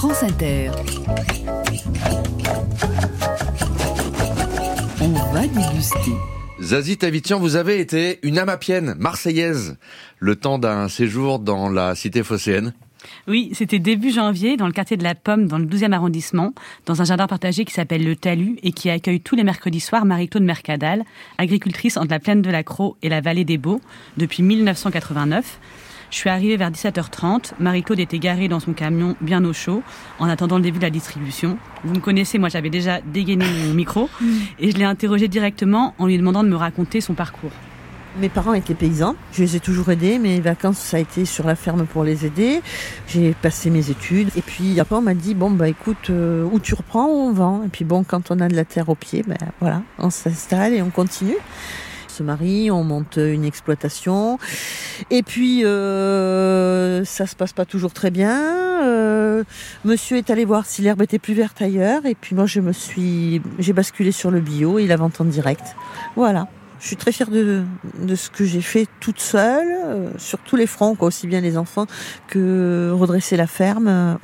France Inter. On va déguster. Zazie Tavitian, vous avez été une amapienne marseillaise le temps d'un séjour dans la cité phocéenne. Oui, c'était début janvier dans le quartier de la Pomme, dans le 12e arrondissement, dans un jardin partagé qui s'appelle le Talus et qui accueille tous les mercredis soirs Marie-Claude Mercadal, agricultrice entre la plaine de la Croix et la vallée des Beaux depuis 1989. Je suis arrivée vers 17h30. Marie-Claude était garée dans son camion bien au chaud en attendant le début de la distribution. Vous me connaissez, moi j'avais déjà dégainé mon micro et je l'ai interrogée directement en lui demandant de me raconter son parcours. Mes parents étaient paysans, je les ai toujours aidés. Mes vacances, ça a été sur la ferme pour les aider. J'ai passé mes études. Et puis après, on m'a dit, bon, bah écoute, euh, où tu reprends, on vend? Et puis bon, quand on a de la terre au pied, ben voilà, on s'installe et on continue se marie, on monte une exploitation. Et puis euh, ça se passe pas toujours très bien. Euh, monsieur est allé voir si l'herbe était plus verte ailleurs. Et puis moi je me suis, j'ai basculé sur le bio et la vente en direct. Voilà. Je suis très fière de, ce que j'ai fait toute seule, euh, sur tous les fronts, aussi bien les enfants que redresser la ferme.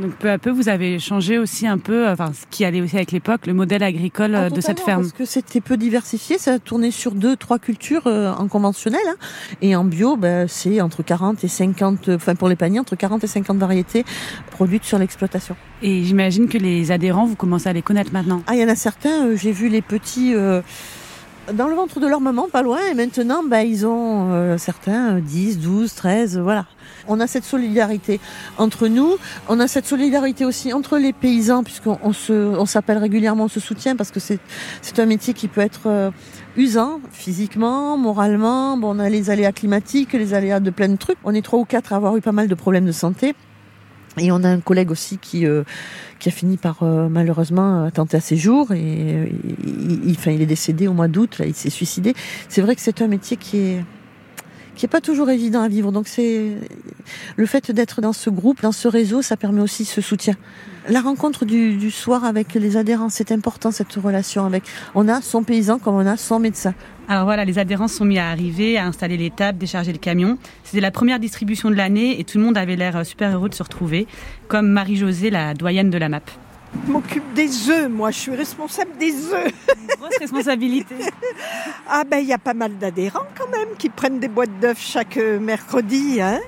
Donc peu à peu, vous avez changé aussi un peu, enfin ce qui allait aussi avec l'époque, le modèle agricole Ah, euh, de cette ferme. Parce que c'était peu diversifié, ça tournait sur deux, trois cultures euh, en conventionnel. hein. Et en bio, ben, c'est entre 40 et 50, euh, enfin pour les paniers, entre 40 et 50 variétés produites sur l'exploitation. Et j'imagine que les adhérents, vous commencez à les connaître maintenant. Ah, il y en a certains, euh, j'ai vu les petits euh, dans le ventre de leur maman, pas loin, et maintenant, ben, ils ont euh, certains euh, 10, 12, 13, euh, voilà. On a cette solidarité entre nous, on a cette solidarité aussi entre les paysans, puisqu'on on se, on s'appelle régulièrement, on se soutient, parce que c'est, c'est un métier qui peut être euh, usant, physiquement, moralement. Bon, on a les aléas climatiques, les aléas de plein de trucs. On est trois ou quatre à avoir eu pas mal de problèmes de santé. Et on a un collègue aussi qui euh, qui a fini par euh, malheureusement attenter à ses jours et euh, il- enfin, il est décédé au mois d'août. Là, il s'est suicidé. C'est vrai que c'est un métier qui est qui est pas toujours évident à vivre. Donc c'est le fait d'être dans ce groupe, dans ce réseau, ça permet aussi ce soutien. La rencontre du, du soir avec les adhérents, c'est important cette relation avec. On a son paysan comme on a son médecin. Alors voilà, les adhérents sont mis à arriver, à installer les tables, décharger le camion. C'était la première distribution de l'année et tout le monde avait l'air super heureux de se retrouver, comme Marie-Josée, la doyenne de la MAP. Je m'occupe des œufs, moi, je suis responsable des œufs. Grosse responsabilité. Ah ben, il y a pas mal d'adhérents quand même qui prennent des boîtes d'œufs chaque euh, mercredi, hein.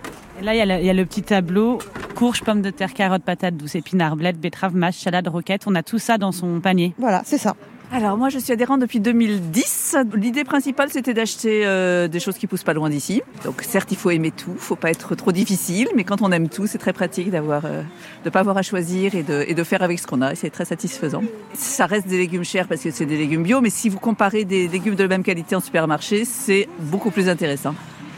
Et là, il y, a le, il y a le petit tableau courge, pommes de terre, carottes, patates douces, épinards, blettes, betteraves, mâches, salade, roquettes. On a tout ça dans son panier. Voilà, c'est ça. Alors moi je suis adhérente depuis 2010. L'idée principale c'était d'acheter euh, des choses qui poussent pas loin d'ici. Donc certes il faut aimer tout, faut pas être trop difficile, mais quand on aime tout c'est très pratique d'avoir euh, de pas avoir à choisir et de, et de faire avec ce qu'on a. Et c'est très satisfaisant. Ça reste des légumes chers parce que c'est des légumes bio, mais si vous comparez des légumes de la même qualité en supermarché, c'est beaucoup plus intéressant.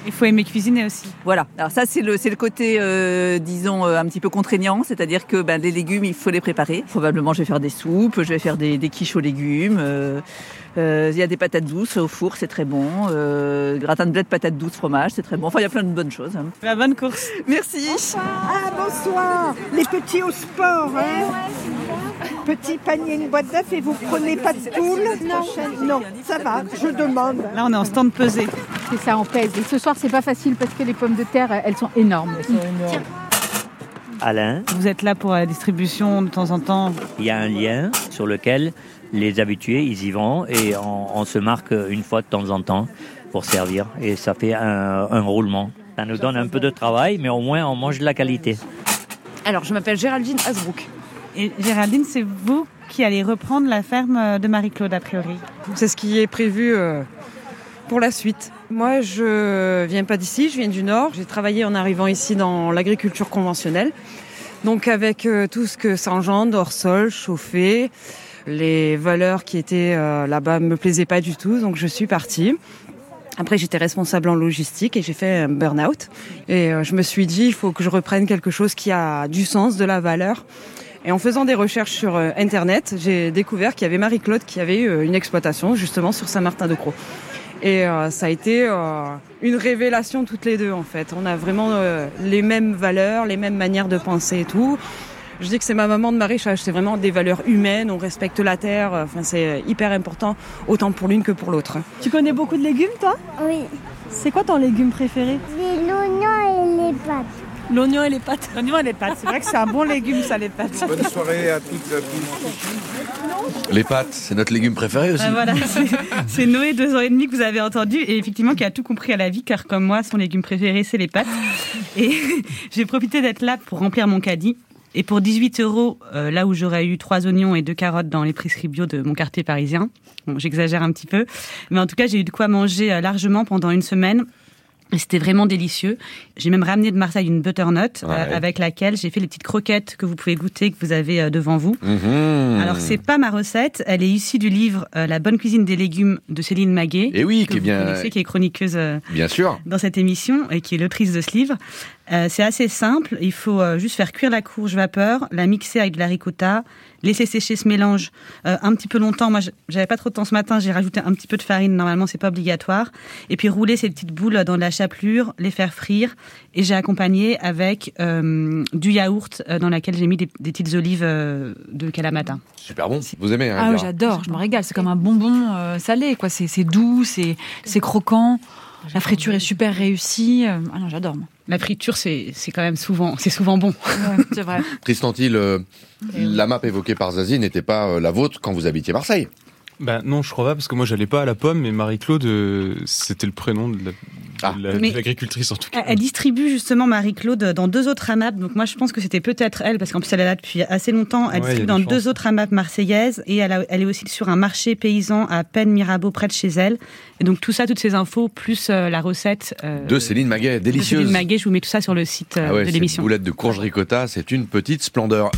Il faut aimer cuisiner aussi. Voilà. Alors ça c'est le c'est le côté euh, disons euh, un petit peu contraignant, c'est-à-dire que ben, les légumes il faut les préparer. Probablement je vais faire des soupes, je vais faire des, des quiches aux légumes. euh, euh, Il y a des patates douces au four, c'est très bon. Euh, gratin de blé de patates douces, fromage, c'est très bon. Enfin il y a plein de bonnes choses. hein. La bonne course. Merci. Ah, bonsoir Les petits au sport, hein Petit panier, une boîte d'œufs et vous prenez pas de poule? Non. Non, ça va, je demande. Là, on est en stand pesé. C'est ça, on pèse. Et ce soir, c'est pas facile parce que les pommes de terre, elles sont énormes. Alain, Vous êtes là pour la distribution de temps en temps. il y a un lien sur lequel les habitués, ils y vont et on, on se marque une fois de temps en temps pour servir. Et ça fait un, un roulement. Ça nous donne un peu de travail, mais au moins on mange de la qualité. Alors, je m'appelle Géraldine Hasbrook. Et Géraldine, c'est vous qui allez reprendre la ferme de Marie-Claude, a priori. C'est ce qui est prévu euh, pour la suite. Moi, je viens pas d'ici, je viens du Nord. J'ai travaillé en arrivant ici dans l'agriculture conventionnelle. Donc, avec euh, tout ce que ça engendre, hors sol, chauffé, les valeurs qui étaient euh, là-bas me plaisaient pas du tout. Donc, je suis partie. Après, j'étais responsable en logistique et j'ai fait un burn-out. Et euh, je me suis dit, il faut que je reprenne quelque chose qui a du sens, de la valeur. Et en faisant des recherches sur Internet, j'ai découvert qu'il y avait Marie-Claude qui avait une exploitation justement sur Saint-Martin-de-Croix. Et euh, ça a été euh, une révélation toutes les deux en fait. On a vraiment euh, les mêmes valeurs, les mêmes manières de penser et tout. Je dis que c'est ma maman de maraîchage, c'est vraiment des valeurs humaines, on respecte la terre, enfin c'est hyper important, autant pour l'une que pour l'autre. Tu connais beaucoup de légumes, toi? Oui, C'est quoi ton légume préféré? Les pâtes. L'oignon et les pâtes. L'oignon et les pâtes. C'est vrai que c'est un bon légume, ça, les pâtes. Bonne soirée à toutes et à tous. Les pâtes, c'est notre légume préféré aussi. Ah, voilà, c'est- Noé, deux ans et demi, que vous avez entendu, et effectivement qui a tout compris à la vie, car comme moi, son légume préféré, c'est les pâtes. Et j'ai profité d'être là pour remplir mon caddie. Et pour 18 euros, euh, là où j'aurais eu trois oignons et deux carottes dans l'épicerie bio de mon quartier parisien, bon, j'exagère un petit peu, mais en tout cas, j'ai eu de quoi manger euh, largement pendant une semaine. C'était vraiment délicieux. J'ai même ramené de Marseille une butternut euh, avec laquelle j'ai fait les petites croquettes que vous pouvez goûter, que vous avez euh, devant vous. Mhm. Alors c'est pas ma recette, elle est issue du livre euh, La bonne cuisine des légumes de Céline Maguet. Et oui, que qui est bien- qui est chroniqueuse Bien sûr. dans cette émission et qui est l'autrice de ce livre. Euh, c'est assez simple, il faut euh, juste faire cuire la courge vapeur, la mixer avec de la ricotta, laisser sécher ce mélange euh, un petit peu longtemps. Moi, je- j'avais pas trop de temps ce matin, j'ai rajouté un petit peu de farine, normalement c'est pas obligatoire. Et puis rouler ces petites boules dans de la chapelure, les faire frire. Et j'ai accompagné avec euh, du yaourt euh, dans laquelle j'ai mis des, des petites olives euh, de Kalamata. Super bon. Vous aimez, hein, Ah oui, j'adore, je me régale. C'est comme un bonbon euh, salé, quoi. C'est doux, c'est c'est croquant. La friture est super réussie. Euh, Ah non, j'adore. moi. La friture, c'est c'est quand même souvent, c'est souvent bon. Ouais, c'est vrai. Tristan Thiel, euh, la map évoquée par Zazie n'était pas euh, la vôtre quand vous habitiez Marseille. Bah non, je crois pas, parce que moi j'allais pas à la pomme, mais Marie-Claude, euh, c'était le prénom de la- de de Mais- l'agricultrice en tout cas. Elle, distribue justement Marie-Claude dans deux autres AMAP. Donc moi, je pense que c'était peut-être elle, parce qu'en plus, elle est là depuis assez longtemps. Elle Ouais, distribue dans deux autres AMAP marseillaises. Et elle, a- elle est aussi sur un marché paysan à Penn Mirabeau, près de chez elle. Et donc tout ça, toutes ces infos, plus euh, la recette euh, De Céline Maguet, de délicieuse. Céline Maguet, je vous mets tout ça sur le site euh, Ah ouais, de ces l'émission. boulettes de courge ricotta, c'est une petite splendeur.